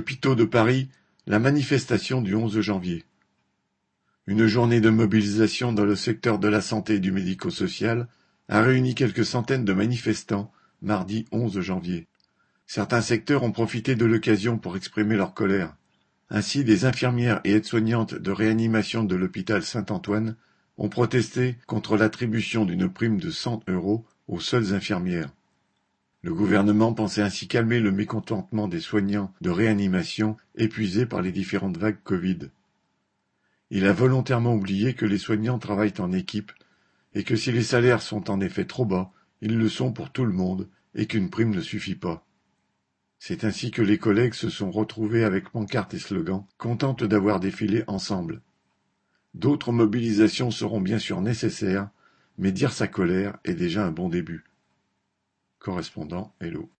Hôpitaux de Paris, la manifestation du onze janvier. Une journée de mobilisation dans le secteur de la santé et du médico-social a réuni quelques centaines de manifestants mardi 11 janvier. Certains secteurs ont profité de l'occasion pour exprimer leur colère. Ainsi, des infirmières et aides-soignantes de réanimation de l'hôpital Saint-Antoine ont protesté contre l'attribution d'une prime de 100 euros aux seules infirmières. Le gouvernement pensait ainsi calmer le mécontentement des soignants de réanimation épuisés par les différentes vagues Covid. Il a volontairement oublié que les soignants travaillent en équipe et que si les salaires sont en effet trop bas, ils le sont pour tout le monde et qu'une prime ne suffit pas. C'est ainsi que les collègues se sont retrouvés avec pancartes et slogans, contentes d'avoir défilé ensemble. D'autres mobilisations seront bien sûr nécessaires, mais dire sa colère est déjà un bon début. Correspondant Hello.